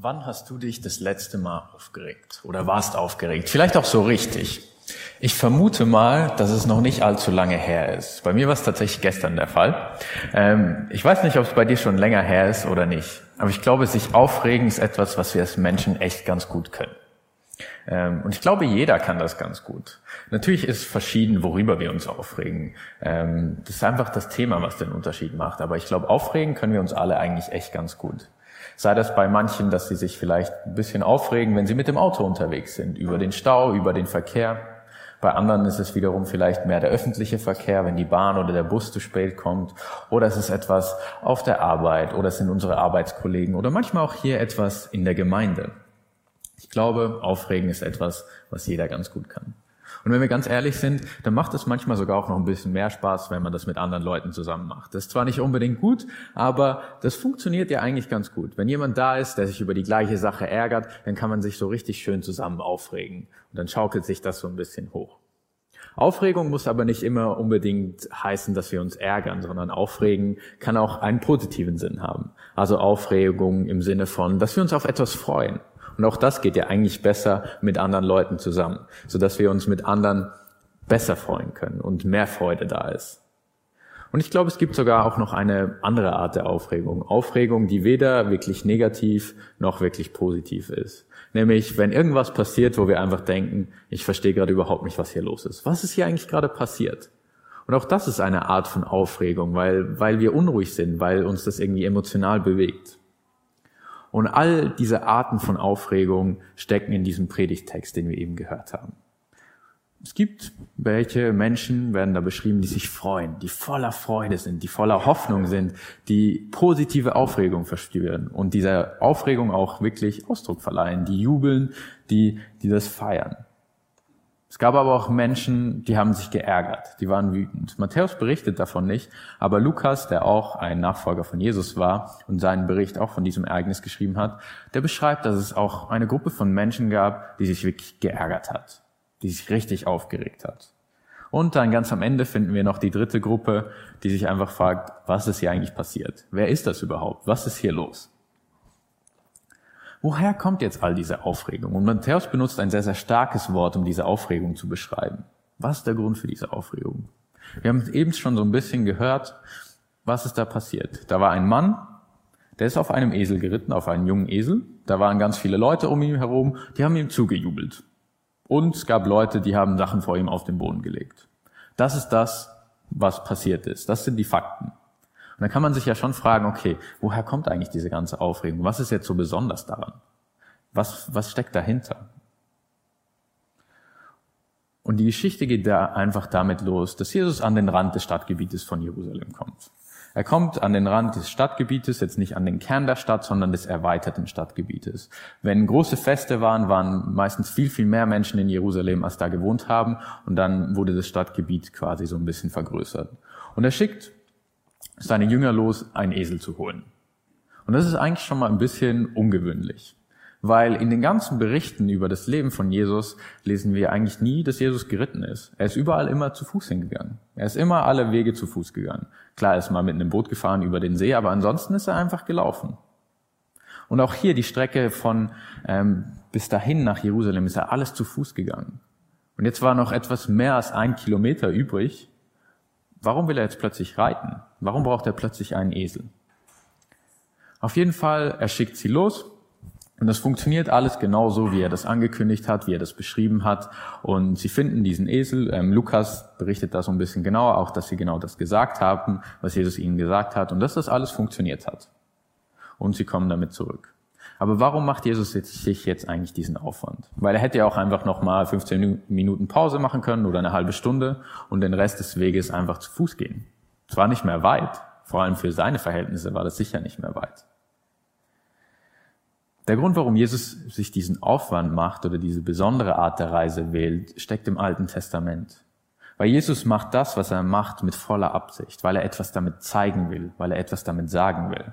Wann hast du dich das letzte Mal aufgeregt oder warst aufgeregt? Vielleicht auch so richtig. Ich vermute mal, dass es noch nicht allzu lange her ist. Bei mir war es tatsächlich gestern der Fall. Ähm, ich weiß nicht, ob es bei dir schon länger her ist oder nicht. Aber ich glaube, sich aufregen ist etwas, was wir als Menschen echt ganz gut können. Ähm, und ich glaube, jeder kann das ganz gut. Natürlich ist es verschieden, worüber wir uns aufregen. Ähm, das ist einfach das Thema, was den Unterschied macht. Aber ich glaube, aufregen können wir uns alle eigentlich echt ganz gut. Sei das bei manchen, dass sie sich vielleicht ein bisschen aufregen, wenn sie mit dem Auto unterwegs sind, über den Stau, über den Verkehr. Bei anderen ist es wiederum vielleicht mehr der öffentliche Verkehr, wenn die Bahn oder der Bus zu spät kommt. Oder es ist etwas auf der Arbeit oder es sind unsere Arbeitskollegen oder manchmal auch hier etwas in der Gemeinde. Ich glaube, Aufregen ist etwas, was jeder ganz gut kann. Und wenn wir ganz ehrlich sind, dann macht es manchmal sogar auch noch ein bisschen mehr Spaß, wenn man das mit anderen Leuten zusammen macht. Das ist zwar nicht unbedingt gut, aber das funktioniert ja eigentlich ganz gut. Wenn jemand da ist, der sich über die gleiche Sache ärgert, dann kann man sich so richtig schön zusammen aufregen. Und dann schaukelt sich das so ein bisschen hoch. Aufregung muss aber nicht immer unbedingt heißen, dass wir uns ärgern, sondern Aufregen kann auch einen positiven Sinn haben. Also Aufregung im Sinne von, dass wir uns auf etwas freuen. Und auch das geht ja eigentlich besser mit anderen Leuten zusammen, sodass wir uns mit anderen besser freuen können und mehr Freude da ist. Und ich glaube, es gibt sogar auch noch eine andere Art der Aufregung. Aufregung, die weder wirklich negativ noch wirklich positiv ist. Nämlich, wenn irgendwas passiert, wo wir einfach denken, ich verstehe gerade überhaupt nicht, was hier los ist. Was ist hier eigentlich gerade passiert? Und auch das ist eine Art von Aufregung, weil, weil wir unruhig sind, weil uns das irgendwie emotional bewegt. Und all diese Arten von Aufregung stecken in diesem Predigtext, den wir eben gehört haben. Es gibt welche Menschen, werden da beschrieben, die sich freuen, die voller Freude sind, die voller Hoffnung sind, die positive Aufregung verspüren und dieser Aufregung auch wirklich Ausdruck verleihen, die jubeln, die, die das feiern. Es gab aber auch Menschen, die haben sich geärgert, die waren wütend. Matthäus berichtet davon nicht, aber Lukas, der auch ein Nachfolger von Jesus war und seinen Bericht auch von diesem Ereignis geschrieben hat, der beschreibt, dass es auch eine Gruppe von Menschen gab, die sich wirklich geärgert hat, die sich richtig aufgeregt hat. Und dann ganz am Ende finden wir noch die dritte Gruppe, die sich einfach fragt, was ist hier eigentlich passiert? Wer ist das überhaupt? Was ist hier los? Woher kommt jetzt all diese Aufregung? Und Matthäus benutzt ein sehr, sehr starkes Wort, um diese Aufregung zu beschreiben. Was ist der Grund für diese Aufregung? Wir haben eben schon so ein bisschen gehört, was ist da passiert. Da war ein Mann, der ist auf einem Esel geritten, auf einen jungen Esel. Da waren ganz viele Leute um ihn herum, die haben ihm zugejubelt. Und es gab Leute, die haben Sachen vor ihm auf den Boden gelegt. Das ist das, was passiert ist. Das sind die Fakten. Und dann kann man sich ja schon fragen, okay, woher kommt eigentlich diese ganze Aufregung? Was ist jetzt so besonders daran? Was, was steckt dahinter? Und die Geschichte geht da einfach damit los, dass Jesus an den Rand des Stadtgebietes von Jerusalem kommt. Er kommt an den Rand des Stadtgebietes, jetzt nicht an den Kern der Stadt, sondern des erweiterten Stadtgebietes. Wenn große Feste waren, waren meistens viel, viel mehr Menschen in Jerusalem, als da gewohnt haben. Und dann wurde das Stadtgebiet quasi so ein bisschen vergrößert. Und er schickt seine Jünger los, einen Esel zu holen. Und das ist eigentlich schon mal ein bisschen ungewöhnlich, weil in den ganzen Berichten über das Leben von Jesus lesen wir eigentlich nie, dass Jesus geritten ist. Er ist überall immer zu Fuß hingegangen. Er ist immer alle Wege zu Fuß gegangen. Klar, er ist mal mit einem Boot gefahren über den See, aber ansonsten ist er einfach gelaufen. Und auch hier die Strecke von ähm, bis dahin nach Jerusalem ist er alles zu Fuß gegangen. Und jetzt war noch etwas mehr als ein Kilometer übrig warum will er jetzt plötzlich reiten? Warum braucht er plötzlich einen Esel? Auf jeden Fall, er schickt sie los und das funktioniert alles genauso, wie er das angekündigt hat, wie er das beschrieben hat. Und sie finden diesen Esel. Ähm, Lukas berichtet das so ein bisschen genauer, auch dass sie genau das gesagt haben, was Jesus ihnen gesagt hat und dass das alles funktioniert hat. Und sie kommen damit zurück. Aber warum macht Jesus sich jetzt eigentlich diesen Aufwand? Weil er hätte ja auch einfach nochmal 15 Minuten Pause machen können oder eine halbe Stunde und den Rest des Weges einfach zu Fuß gehen. Zwar nicht mehr weit, vor allem für seine Verhältnisse war das sicher nicht mehr weit. Der Grund, warum Jesus sich diesen Aufwand macht oder diese besondere Art der Reise wählt, steckt im Alten Testament. Weil Jesus macht das, was er macht, mit voller Absicht, weil er etwas damit zeigen will, weil er etwas damit sagen will.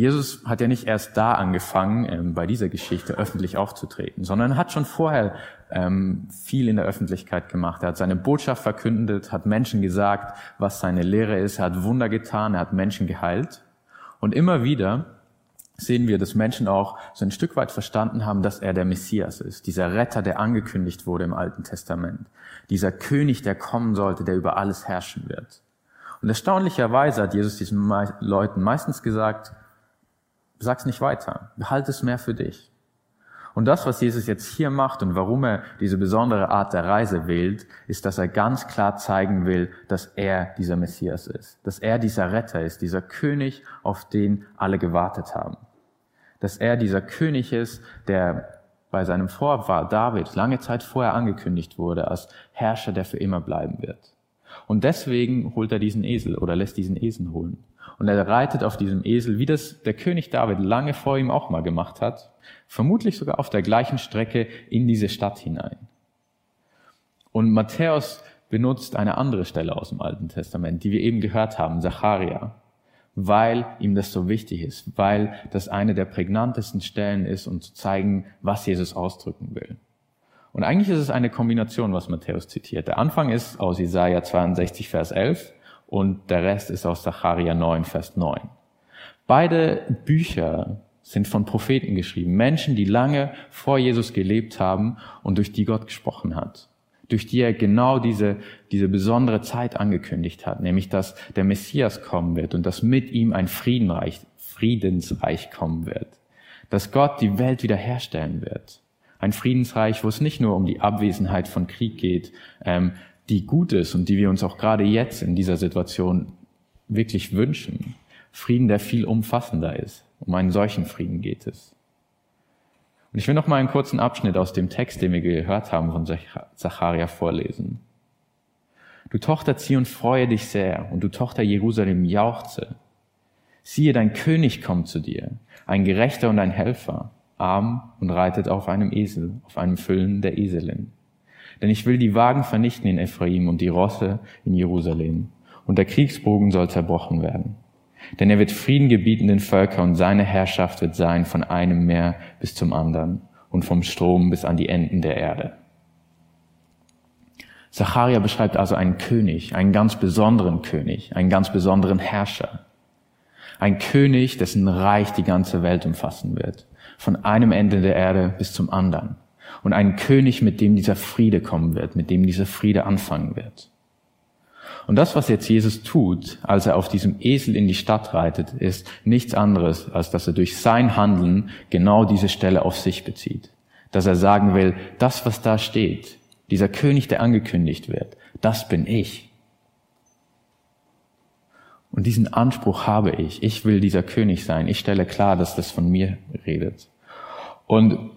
Jesus hat ja nicht erst da angefangen, ähm, bei dieser Geschichte öffentlich aufzutreten, sondern hat schon vorher ähm, viel in der Öffentlichkeit gemacht. Er hat seine Botschaft verkündet, hat Menschen gesagt, was seine Lehre ist, er hat Wunder getan, er hat Menschen geheilt. Und immer wieder sehen wir, dass Menschen auch so ein Stück weit verstanden haben, dass er der Messias ist, dieser Retter, der angekündigt wurde im Alten Testament, dieser König, der kommen sollte, der über alles herrschen wird. Und erstaunlicherweise hat Jesus diesen Leuten meistens gesagt, sag's nicht weiter, behalte es mehr für dich. Und das, was Jesus jetzt hier macht und warum er diese besondere Art der Reise wählt, ist, dass er ganz klar zeigen will, dass er dieser Messias ist, dass er dieser Retter ist, dieser König, auf den alle gewartet haben. Dass er dieser König ist, der bei seinem Vorfahr David lange Zeit vorher angekündigt wurde als Herrscher, der für immer bleiben wird. Und deswegen holt er diesen Esel oder lässt diesen Esel holen. Und er reitet auf diesem Esel, wie das der König David lange vor ihm auch mal gemacht hat, vermutlich sogar auf der gleichen Strecke in diese Stadt hinein. Und Matthäus benutzt eine andere Stelle aus dem Alten Testament, die wir eben gehört haben, Zacharia, weil ihm das so wichtig ist, weil das eine der prägnantesten Stellen ist, um zu zeigen, was Jesus ausdrücken will. Und eigentlich ist es eine Kombination, was Matthäus zitiert. Der Anfang ist aus Isaiah 62, Vers 11 und der Rest ist aus Zacharia 9, Vers 9. Beide Bücher sind von Propheten geschrieben, Menschen, die lange vor Jesus gelebt haben und durch die Gott gesprochen hat, durch die er genau diese, diese besondere Zeit angekündigt hat, nämlich dass der Messias kommen wird und dass mit ihm ein Friedenreich, Friedensreich kommen wird, dass Gott die Welt wiederherstellen wird. Ein Friedensreich, wo es nicht nur um die Abwesenheit von Krieg geht, ähm, die gut ist und die wir uns auch gerade jetzt in dieser Situation wirklich wünschen. Frieden, der viel umfassender ist. Um einen solchen Frieden geht es. Und ich will noch mal einen kurzen Abschnitt aus dem Text, den wir gehört haben, von Zacharia vorlesen. Du Tochter Zion, freue dich sehr, und du Tochter Jerusalem, jauchze. Siehe, dein König kommt zu dir, ein Gerechter und ein Helfer arm und reitet auf einem Esel, auf einem Füllen der Eselin. Denn ich will die Wagen vernichten in Ephraim und die Rosse in Jerusalem. Und der Kriegsbogen soll zerbrochen werden. Denn er wird Frieden gebieten den Völker und seine Herrschaft wird sein von einem Meer bis zum anderen und vom Strom bis an die Enden der Erde. Zacharia beschreibt also einen König, einen ganz besonderen König, einen ganz besonderen Herrscher. Ein König, dessen Reich die ganze Welt umfassen wird von einem Ende der Erde bis zum anderen. Und einen König, mit dem dieser Friede kommen wird, mit dem dieser Friede anfangen wird. Und das, was jetzt Jesus tut, als er auf diesem Esel in die Stadt reitet, ist nichts anderes, als dass er durch sein Handeln genau diese Stelle auf sich bezieht. Dass er sagen will, das, was da steht, dieser König, der angekündigt wird, das bin ich. Und diesen Anspruch habe ich. Ich will dieser König sein. Ich stelle klar, dass das von mir redet. Und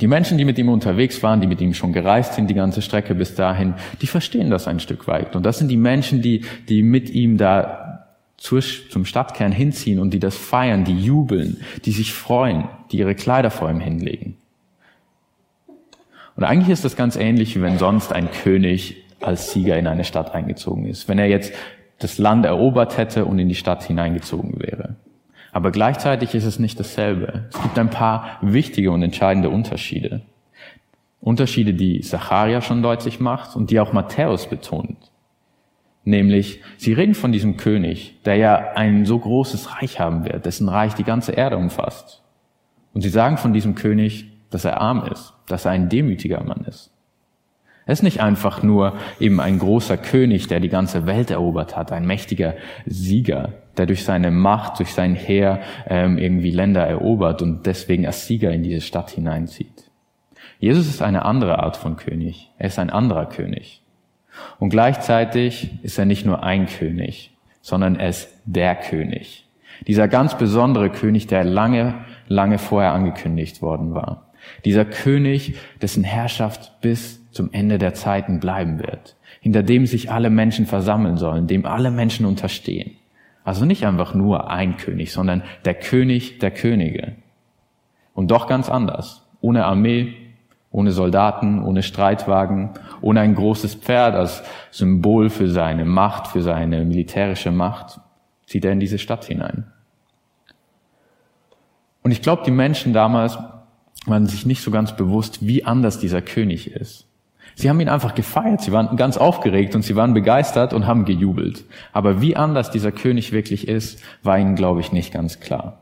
die Menschen, die mit ihm unterwegs waren, die mit ihm schon gereist sind, die ganze Strecke bis dahin, die verstehen das ein Stück weit. Und das sind die Menschen, die, die mit ihm da zum Stadtkern hinziehen und die das feiern, die jubeln, die sich freuen, die ihre Kleider vor ihm hinlegen. Und eigentlich ist das ganz ähnlich, wie wenn sonst ein König als Sieger in eine Stadt eingezogen ist. Wenn er jetzt das Land erobert hätte und in die Stadt hineingezogen wäre. Aber gleichzeitig ist es nicht dasselbe. Es gibt ein paar wichtige und entscheidende Unterschiede. Unterschiede, die Zacharia schon deutlich macht und die auch Matthäus betont. Nämlich, sie reden von diesem König, der ja ein so großes Reich haben wird, dessen Reich die ganze Erde umfasst. Und sie sagen von diesem König, dass er arm ist, dass er ein demütiger Mann ist. Er ist nicht einfach nur eben ein großer König, der die ganze Welt erobert hat, ein mächtiger Sieger, der durch seine Macht, durch sein Heer ähm, irgendwie Länder erobert und deswegen als Sieger in diese Stadt hineinzieht. Jesus ist eine andere Art von König. Er ist ein anderer König. Und gleichzeitig ist er nicht nur ein König, sondern er ist der König. Dieser ganz besondere König, der lange, lange vorher angekündigt worden war. Dieser König, dessen Herrschaft bis zum Ende der Zeiten bleiben wird, hinter dem sich alle Menschen versammeln sollen, dem alle Menschen unterstehen. Also nicht einfach nur ein König, sondern der König der Könige. Und doch ganz anders. Ohne Armee, ohne Soldaten, ohne Streitwagen, ohne ein großes Pferd als Symbol für seine Macht, für seine militärische Macht, zieht er in diese Stadt hinein. Und ich glaube, die Menschen damals waren sich nicht so ganz bewusst, wie anders dieser König ist. Sie haben ihn einfach gefeiert, sie waren ganz aufgeregt und sie waren begeistert und haben gejubelt. Aber wie anders dieser König wirklich ist, war ihnen, glaube ich, nicht ganz klar.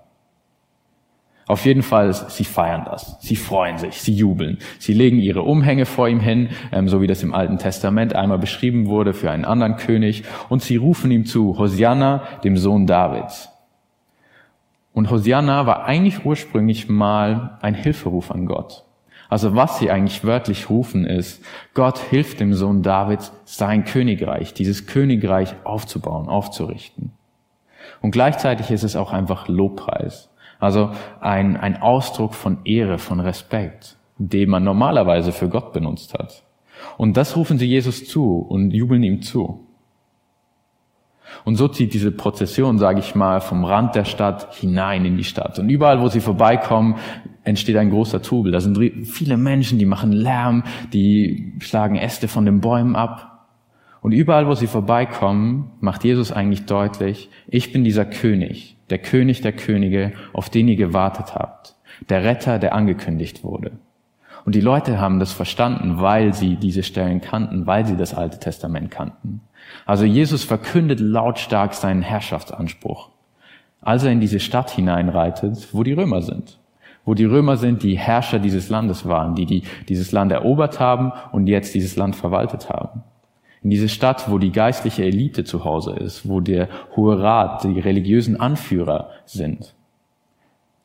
Auf jeden Fall, sie feiern das. Sie freuen sich, sie jubeln. Sie legen ihre Umhänge vor ihm hin, ähm, so wie das im Alten Testament einmal beschrieben wurde für einen anderen König. Und sie rufen ihm zu, Hosianna, dem Sohn Davids. Und Hosianna war eigentlich ursprünglich mal ein Hilferuf an Gott. Also was sie eigentlich wörtlich rufen ist, Gott hilft dem Sohn Davids, sein Königreich, dieses Königreich aufzubauen, aufzurichten. Und gleichzeitig ist es auch einfach Lobpreis. Also ein, ein Ausdruck von Ehre, von Respekt, den man normalerweise für Gott benutzt hat. Und das rufen sie Jesus zu und jubeln ihm zu. Und so zieht diese Prozession, sage ich mal, vom Rand der Stadt hinein in die Stadt. Und überall, wo sie vorbeikommen, entsteht ein großer Trubel. Da sind viele Menschen, die machen Lärm, die schlagen Äste von den Bäumen ab. Und überall, wo sie vorbeikommen, macht Jesus eigentlich deutlich, ich bin dieser König, der König der Könige, auf den ihr gewartet habt, der Retter, der angekündigt wurde. Und die Leute haben das verstanden, weil sie diese Stellen kannten, weil sie das Alte Testament kannten. Also Jesus verkündet lautstark seinen Herrschaftsanspruch, als er in diese Stadt hineinreitet, wo die Römer sind. Wo die Römer sind, die Herrscher dieses Landes waren, die, die dieses Land erobert haben und jetzt dieses Land verwaltet haben in diese Stadt, wo die geistliche Elite zu Hause ist, wo der Hohe Rat, die religiösen Anführer sind.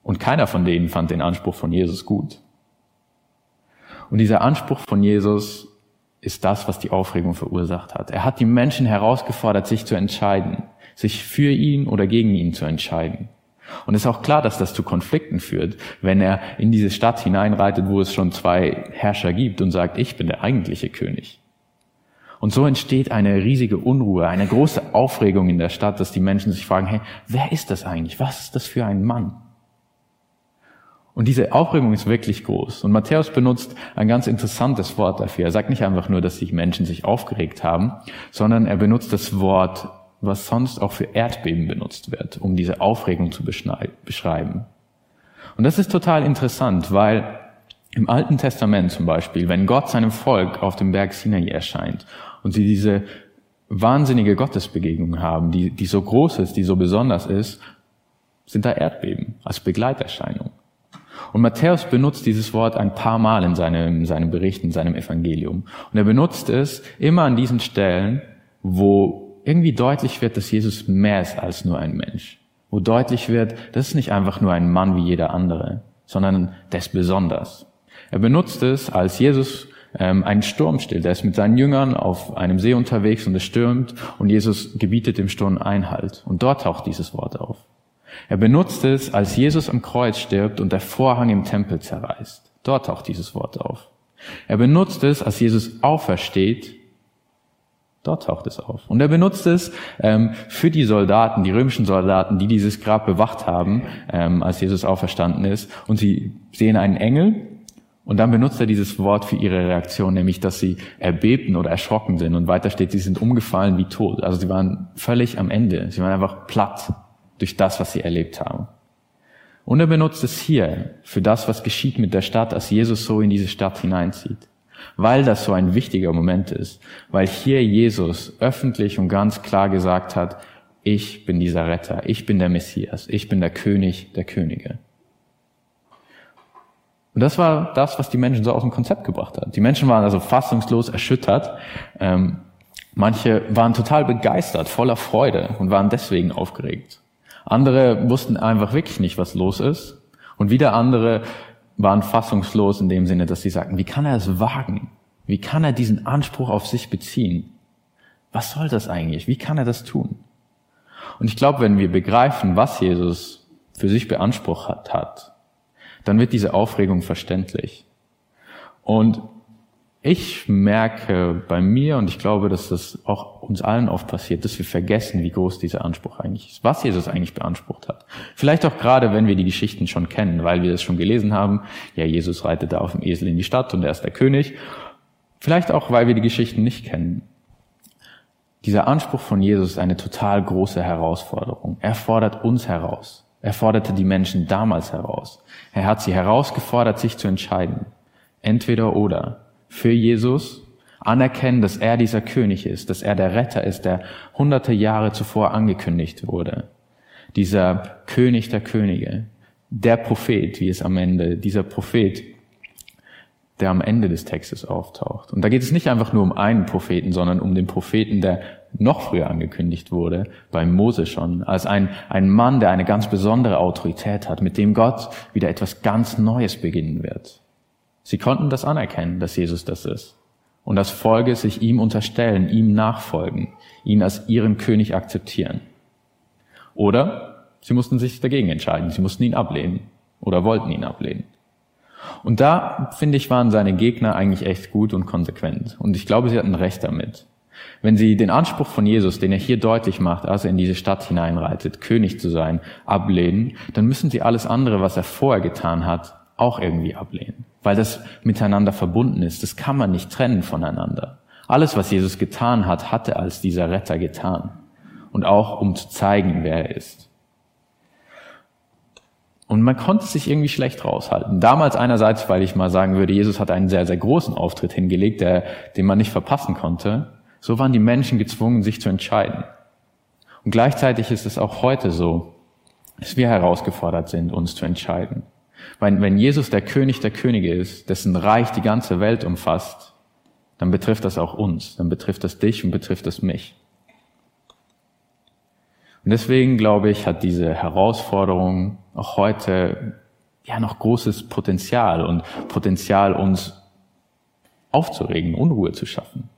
Und keiner von denen fand den Anspruch von Jesus gut. Und dieser Anspruch von Jesus ist das, was die Aufregung verursacht hat. Er hat die Menschen herausgefordert, sich zu entscheiden, sich für ihn oder gegen ihn zu entscheiden. Und es ist auch klar, dass das zu Konflikten führt, wenn er in diese Stadt hineinreitet, wo es schon zwei Herrscher gibt und sagt, ich bin der eigentliche König. Und so entsteht eine riesige Unruhe, eine große Aufregung in der Stadt, dass die Menschen sich fragen, hey, wer ist das eigentlich? Was ist das für ein Mann? Und diese Aufregung ist wirklich groß. Und Matthäus benutzt ein ganz interessantes Wort dafür. Er sagt nicht einfach nur, dass die Menschen sich aufgeregt haben, sondern er benutzt das Wort, was sonst auch für Erdbeben benutzt wird, um diese Aufregung zu beschreiben. Und das ist total interessant, weil im Alten Testament zum Beispiel, wenn Gott seinem Volk auf dem Berg Sinai erscheint und sie diese wahnsinnige Gottesbegegnung haben, die, die so groß ist, die so besonders ist, sind da Erdbeben als Begleiterscheinung. Und Matthäus benutzt dieses Wort ein paar Mal in seinem, in seinem Bericht, in seinem Evangelium. Und er benutzt es immer an diesen Stellen, wo irgendwie deutlich wird, dass Jesus mehr ist als nur ein Mensch. Wo deutlich wird, das ist nicht einfach nur ein Mann wie jeder andere, sondern der ist besonders. Er benutzt es, als Jesus ähm, einen Sturm stillt. Er ist mit seinen Jüngern auf einem See unterwegs und es stürmt und Jesus gebietet dem Sturm Einhalt. Und dort taucht dieses Wort auf. Er benutzt es, als Jesus am Kreuz stirbt und der Vorhang im Tempel zerreißt. Dort taucht dieses Wort auf. Er benutzt es, als Jesus aufersteht. Dort taucht es auf. Und er benutzt es ähm, für die Soldaten, die römischen Soldaten, die dieses Grab bewacht haben, ähm, als Jesus auferstanden ist. Und sie sehen einen Engel und dann benutzt er dieses Wort für ihre Reaktion, nämlich, dass sie erbebten oder erschrocken sind. Und weiter steht, sie sind umgefallen wie tot. Also sie waren völlig am Ende. Sie waren einfach platt durch das, was sie erlebt haben. Und er benutzt es hier für das, was geschieht mit der Stadt, als Jesus so in diese Stadt hineinzieht. Weil das so ein wichtiger Moment ist. Weil hier Jesus öffentlich und ganz klar gesagt hat, ich bin dieser Retter, ich bin der Messias, ich bin der König der Könige. Und das war das, was die Menschen so aus dem Konzept gebracht hat. Die Menschen waren also fassungslos erschüttert. Ähm, manche waren total begeistert, voller Freude und waren deswegen aufgeregt. Andere wussten einfach wirklich nicht, was los ist. Und wieder andere waren fassungslos in dem Sinne, dass sie sagten, wie kann er es wagen? Wie kann er diesen Anspruch auf sich beziehen? Was soll das eigentlich? Wie kann er das tun? Und ich glaube, wenn wir begreifen, was Jesus für sich beansprucht hat, dann wird diese Aufregung verständlich. Und ich merke bei mir, und ich glaube, dass das auch uns allen oft passiert, dass wir vergessen, wie groß dieser Anspruch eigentlich ist, was Jesus eigentlich beansprucht hat. Vielleicht auch gerade, wenn wir die Geschichten schon kennen, weil wir das schon gelesen haben. Ja, Jesus reitet da auf dem Esel in die Stadt und er ist der König. Vielleicht auch, weil wir die Geschichten nicht kennen. Dieser Anspruch von Jesus ist eine total große Herausforderung. Er fordert uns heraus. Er forderte die Menschen damals heraus. Er hat sie herausgefordert, sich zu entscheiden. Entweder oder. Für Jesus anerkennen, dass er dieser König ist, dass er der Retter ist, der hunderte Jahre zuvor angekündigt wurde. Dieser König der Könige, der Prophet, wie es am Ende, dieser Prophet, der am Ende des Textes auftaucht. Und da geht es nicht einfach nur um einen Propheten, sondern um den Propheten, der noch früher angekündigt wurde, bei Mose schon, als ein, ein Mann, der eine ganz besondere Autorität hat, mit dem Gott wieder etwas ganz Neues beginnen wird. Sie konnten das anerkennen, dass Jesus das ist. Und das Folge sich ihm unterstellen, ihm nachfolgen, ihn als ihren König akzeptieren. Oder sie mussten sich dagegen entscheiden, sie mussten ihn ablehnen oder wollten ihn ablehnen. Und da, finde ich, waren seine Gegner eigentlich echt gut und konsequent. Und ich glaube, sie hatten recht damit. Wenn sie den Anspruch von Jesus, den er hier deutlich macht, als er in diese Stadt hineinreitet, König zu sein, ablehnen, dann müssen sie alles andere, was er vorher getan hat, auch irgendwie ablehnen. Weil das miteinander verbunden ist. Das kann man nicht trennen voneinander. Alles, was Jesus getan hat, hatte als dieser Retter getan. Und auch um zu zeigen, wer er ist. Und man konnte sich irgendwie schlecht raushalten. Damals einerseits, weil ich mal sagen würde, Jesus hat einen sehr, sehr großen Auftritt hingelegt, der, den man nicht verpassen konnte. So waren die Menschen gezwungen, sich zu entscheiden. Und gleichzeitig ist es auch heute so, dass wir herausgefordert sind, uns zu entscheiden. Weil wenn Jesus der König der Könige ist, dessen Reich die ganze Welt umfasst, dann betrifft das auch uns, dann betrifft das dich und betrifft das mich. Und deswegen glaube ich, hat diese Herausforderung auch heute ja noch großes Potenzial und Potenzial, uns aufzuregen, Unruhe zu schaffen.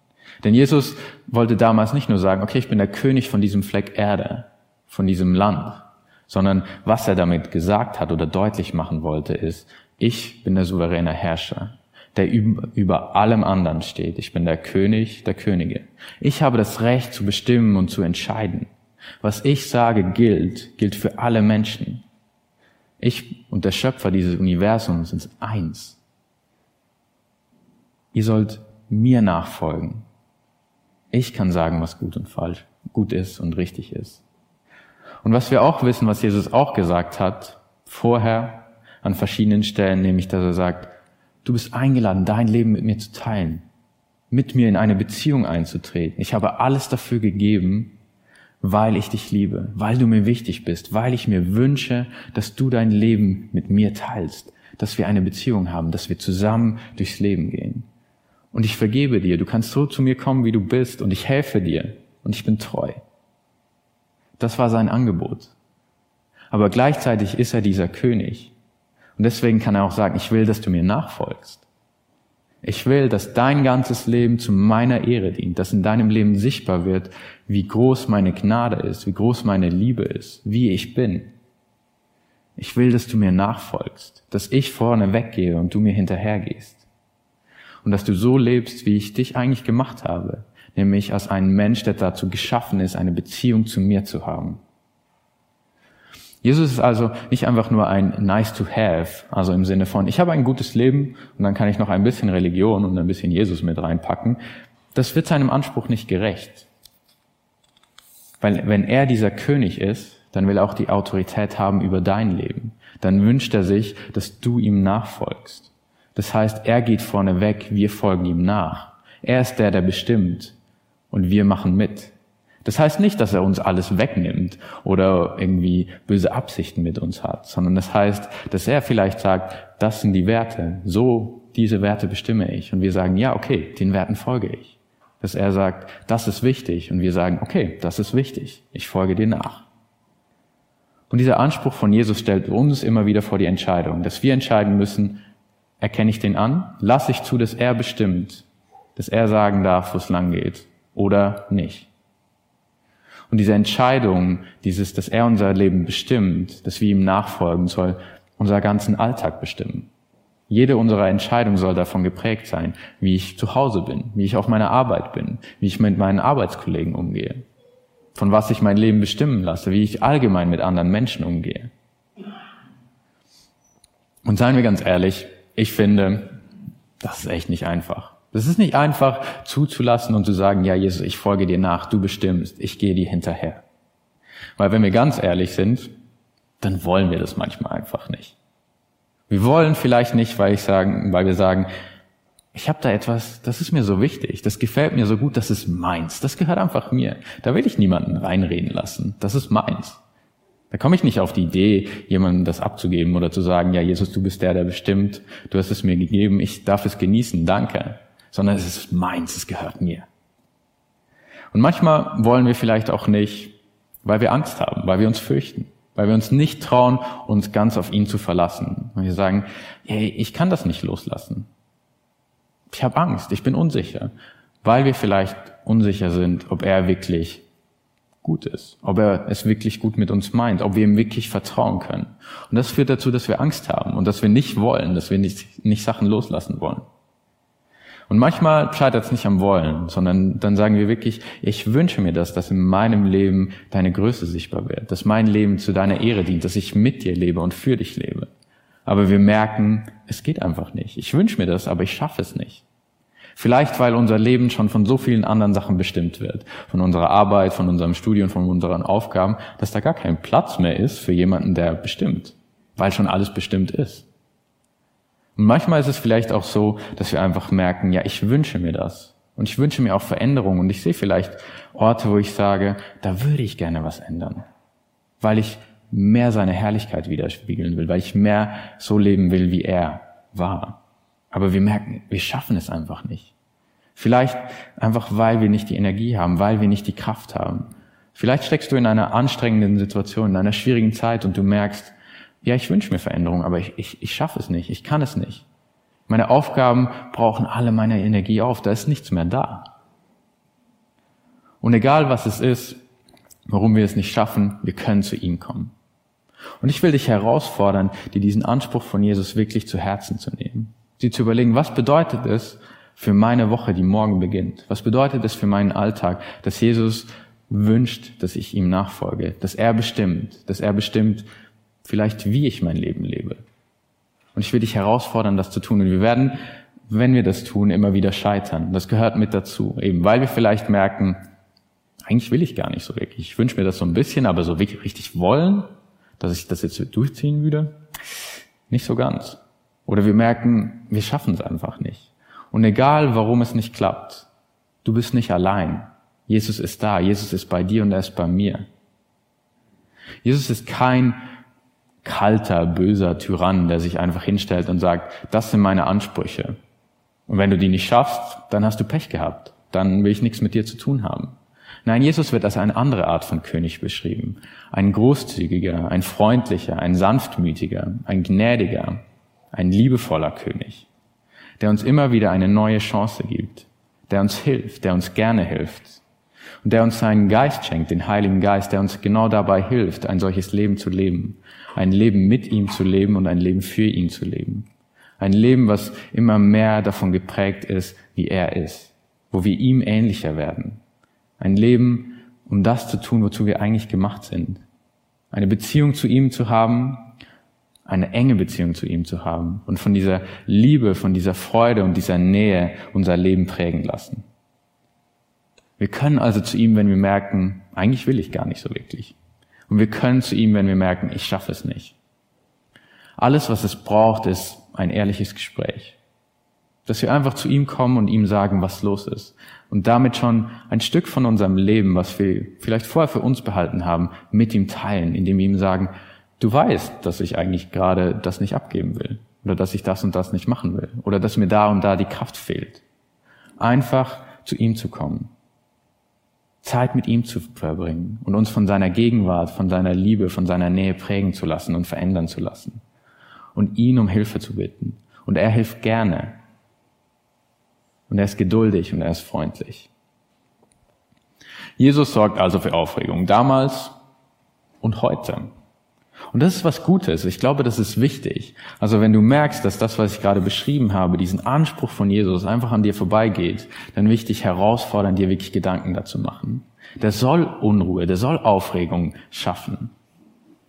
Denn Jesus wollte damals nicht nur sagen, okay, ich bin der König von diesem Fleck Erde, von diesem Land, sondern was er damit gesagt hat oder deutlich machen wollte, ist, ich bin der souveräne Herrscher, der über allem anderen steht. Ich bin der König der Könige. Ich habe das Recht zu bestimmen und zu entscheiden. Was ich sage gilt, gilt für alle Menschen. Ich und der Schöpfer dieses Universums sind eins. Ihr sollt mir nachfolgen. Ich kann sagen, was gut und falsch, gut ist und richtig ist. Und was wir auch wissen, was Jesus auch gesagt hat, vorher an verschiedenen Stellen, nämlich, dass er sagt, du bist eingeladen, dein Leben mit mir zu teilen, mit mir in eine Beziehung einzutreten. Ich habe alles dafür gegeben, weil ich dich liebe, weil du mir wichtig bist, weil ich mir wünsche, dass du dein Leben mit mir teilst, dass wir eine Beziehung haben, dass wir zusammen durchs Leben gehen. Und ich vergebe dir, du kannst so zu mir kommen, wie du bist, und ich helfe dir, und ich bin treu. Das war sein Angebot. Aber gleichzeitig ist er dieser König. Und deswegen kann er auch sagen, ich will, dass du mir nachfolgst. Ich will, dass dein ganzes Leben zu meiner Ehre dient, dass in deinem Leben sichtbar wird, wie groß meine Gnade ist, wie groß meine Liebe ist, wie ich bin. Ich will, dass du mir nachfolgst, dass ich vorne weggehe und du mir hinterhergehst. Und dass du so lebst, wie ich dich eigentlich gemacht habe, nämlich als ein Mensch, der dazu geschaffen ist, eine Beziehung zu mir zu haben. Jesus ist also nicht einfach nur ein nice to have, also im Sinne von, ich habe ein gutes Leben und dann kann ich noch ein bisschen Religion und ein bisschen Jesus mit reinpacken. Das wird seinem Anspruch nicht gerecht. Weil wenn er dieser König ist, dann will er auch die Autorität haben über dein Leben. Dann wünscht er sich, dass du ihm nachfolgst. Das heißt, er geht vorne weg, wir folgen ihm nach. Er ist der, der bestimmt und wir machen mit. Das heißt nicht, dass er uns alles wegnimmt oder irgendwie böse Absichten mit uns hat, sondern das heißt, dass er vielleicht sagt, das sind die Werte, so diese Werte bestimme ich. Und wir sagen, ja, okay, den Werten folge ich. Dass er sagt, das ist wichtig. Und wir sagen, okay, das ist wichtig. Ich folge dir nach. Und dieser Anspruch von Jesus stellt uns immer wieder vor die Entscheidung, dass wir entscheiden müssen, erkenne ich den an, lasse ich zu, dass er bestimmt, dass er sagen darf, wo es lang geht, oder nicht. Und diese Entscheidung, dieses, dass er unser Leben bestimmt, dass wir ihm nachfolgen, soll unser ganzen Alltag bestimmen. Jede unserer Entscheidungen soll davon geprägt sein, wie ich zu Hause bin, wie ich auf meiner Arbeit bin, wie ich mit meinen Arbeitskollegen umgehe, von was ich mein Leben bestimmen lasse, wie ich allgemein mit anderen Menschen umgehe. Und seien wir ganz ehrlich, ich finde, das ist echt nicht einfach. Das ist nicht einfach zuzulassen und zu sagen, ja Jesus, ich folge dir nach, du bestimmst, ich gehe dir hinterher. Weil wenn wir ganz ehrlich sind, dann wollen wir das manchmal einfach nicht. Wir wollen vielleicht nicht, weil ich sagen, weil wir sagen, ich habe da etwas, das ist mir so wichtig, das gefällt mir so gut, das ist meins, das gehört einfach mir. Da will ich niemanden reinreden lassen, das ist meins. Da komme ich nicht auf die Idee, jemandem das abzugeben oder zu sagen, ja, Jesus, du bist der, der bestimmt, du hast es mir gegeben, ich darf es genießen, danke. Sondern es ist meins, es gehört mir. Und manchmal wollen wir vielleicht auch nicht, weil wir Angst haben, weil wir uns fürchten, weil wir uns nicht trauen, uns ganz auf ihn zu verlassen. Und wir sagen, hey, ich kann das nicht loslassen. Ich habe Angst, ich bin unsicher, weil wir vielleicht unsicher sind, ob er wirklich gut ist, ob er es wirklich gut mit uns meint, ob wir ihm wirklich vertrauen können. Und das führt dazu, dass wir Angst haben und dass wir nicht wollen, dass wir nicht, nicht Sachen loslassen wollen. Und manchmal scheitert es nicht am Wollen, sondern dann sagen wir wirklich, ich wünsche mir das, dass in meinem Leben deine Größe sichtbar wird, dass mein Leben zu deiner Ehre dient, dass ich mit dir lebe und für dich lebe. Aber wir merken, es geht einfach nicht. Ich wünsche mir das, aber ich schaffe es nicht. Vielleicht, weil unser Leben schon von so vielen anderen Sachen bestimmt wird. Von unserer Arbeit, von unserem Studium, von unseren Aufgaben, dass da gar kein Platz mehr ist für jemanden, der bestimmt. Weil schon alles bestimmt ist. Und manchmal ist es vielleicht auch so, dass wir einfach merken, ja, ich wünsche mir das. Und ich wünsche mir auch Veränderungen. Und ich sehe vielleicht Orte, wo ich sage, da würde ich gerne was ändern. Weil ich mehr seine Herrlichkeit widerspiegeln will, weil ich mehr so leben will, wie er war. Aber wir merken, wir schaffen es einfach nicht. Vielleicht einfach, weil wir nicht die Energie haben, weil wir nicht die Kraft haben. Vielleicht steckst du in einer anstrengenden Situation, in einer schwierigen Zeit und du merkst, ja, ich wünsche mir Veränderung, aber ich, ich, ich schaffe es nicht, ich kann es nicht. Meine Aufgaben brauchen alle meine Energie auf, da ist nichts mehr da. Und egal was es ist, warum wir es nicht schaffen, wir können zu ihm kommen. Und ich will dich herausfordern, dir diesen Anspruch von Jesus wirklich zu Herzen zu nehmen sie zu überlegen, was bedeutet es für meine Woche, die morgen beginnt? Was bedeutet es für meinen Alltag, dass Jesus wünscht, dass ich ihm nachfolge, dass er bestimmt, dass er bestimmt vielleicht, wie ich mein Leben lebe. Und ich will dich herausfordern, das zu tun. Und wir werden, wenn wir das tun, immer wieder scheitern. Das gehört mit dazu, eben weil wir vielleicht merken, eigentlich will ich gar nicht so wirklich. Ich wünsche mir das so ein bisschen, aber so wirklich richtig wollen, dass ich das jetzt durchziehen würde, nicht so ganz. Oder wir merken, wir schaffen es einfach nicht. Und egal, warum es nicht klappt, du bist nicht allein. Jesus ist da, Jesus ist bei dir und er ist bei mir. Jesus ist kein kalter, böser Tyrann, der sich einfach hinstellt und sagt, das sind meine Ansprüche. Und wenn du die nicht schaffst, dann hast du Pech gehabt. Dann will ich nichts mit dir zu tun haben. Nein, Jesus wird als eine andere Art von König beschrieben. Ein großzügiger, ein freundlicher, ein sanftmütiger, ein gnädiger, ein liebevoller König, der uns immer wieder eine neue Chance gibt, der uns hilft, der uns gerne hilft und der uns seinen Geist schenkt, den Heiligen Geist, der uns genau dabei hilft, ein solches Leben zu leben, ein Leben mit ihm zu leben und ein Leben für ihn zu leben. Ein Leben, was immer mehr davon geprägt ist, wie er ist, wo wir ihm ähnlicher werden. Ein Leben, um das zu tun, wozu wir eigentlich gemacht sind. Eine Beziehung zu ihm zu haben, eine enge Beziehung zu ihm zu haben und von dieser Liebe, von dieser Freude und dieser Nähe unser Leben prägen lassen. Wir können also zu ihm, wenn wir merken, eigentlich will ich gar nicht so wirklich. Und wir können zu ihm, wenn wir merken, ich schaffe es nicht. Alles, was es braucht, ist ein ehrliches Gespräch. Dass wir einfach zu ihm kommen und ihm sagen, was los ist. Und damit schon ein Stück von unserem Leben, was wir vielleicht vorher für uns behalten haben, mit ihm teilen, indem wir ihm sagen, du weißt, dass ich eigentlich gerade das nicht abgeben will oder dass ich das und das nicht machen will oder dass mir da und da die Kraft fehlt. Einfach zu ihm zu kommen, Zeit mit ihm zu verbringen und uns von seiner Gegenwart, von seiner Liebe, von seiner Nähe prägen zu lassen und verändern zu lassen und ihn um Hilfe zu bitten. Und er hilft gerne. Und er ist geduldig und er ist freundlich. Jesus sorgt also für Aufregung, damals und heute. Und das ist was Gutes. Ich glaube, das ist wichtig. Also wenn du merkst, dass das, was ich gerade beschrieben habe, diesen Anspruch von Jesus einfach an dir vorbeigeht, dann dich herausfordern, dir wirklich Gedanken dazu machen. Der soll Unruhe, der soll Aufregung schaffen.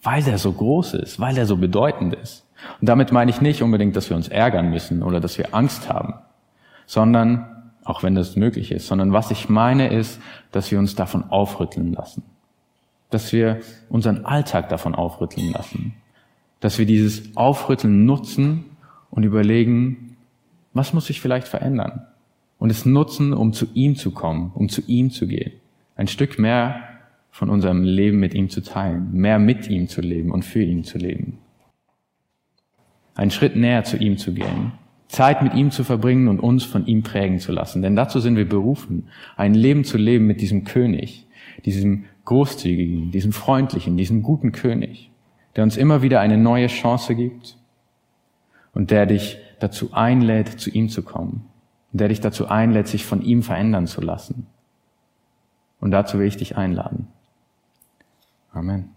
Weil er so groß ist, weil er so bedeutend ist. Und damit meine ich nicht unbedingt, dass wir uns ärgern müssen oder dass wir Angst haben, sondern, auch wenn das möglich ist, sondern was ich meine ist, dass wir uns davon aufrütteln lassen dass wir unseren Alltag davon aufrütteln lassen, dass wir dieses Aufrütteln nutzen und überlegen, was muss sich vielleicht verändern und es nutzen, um zu ihm zu kommen, um zu ihm zu gehen, ein Stück mehr von unserem Leben mit ihm zu teilen, mehr mit ihm zu leben und für ihn zu leben. Einen Schritt näher zu ihm zu gehen, Zeit mit ihm zu verbringen und uns von ihm prägen zu lassen. Denn dazu sind wir berufen, ein Leben zu leben mit diesem König, diesem großzügigen, diesem freundlichen, diesem guten König, der uns immer wieder eine neue Chance gibt und der dich dazu einlädt, zu ihm zu kommen, und der dich dazu einlädt, sich von ihm verändern zu lassen. Und dazu will ich dich einladen. Amen.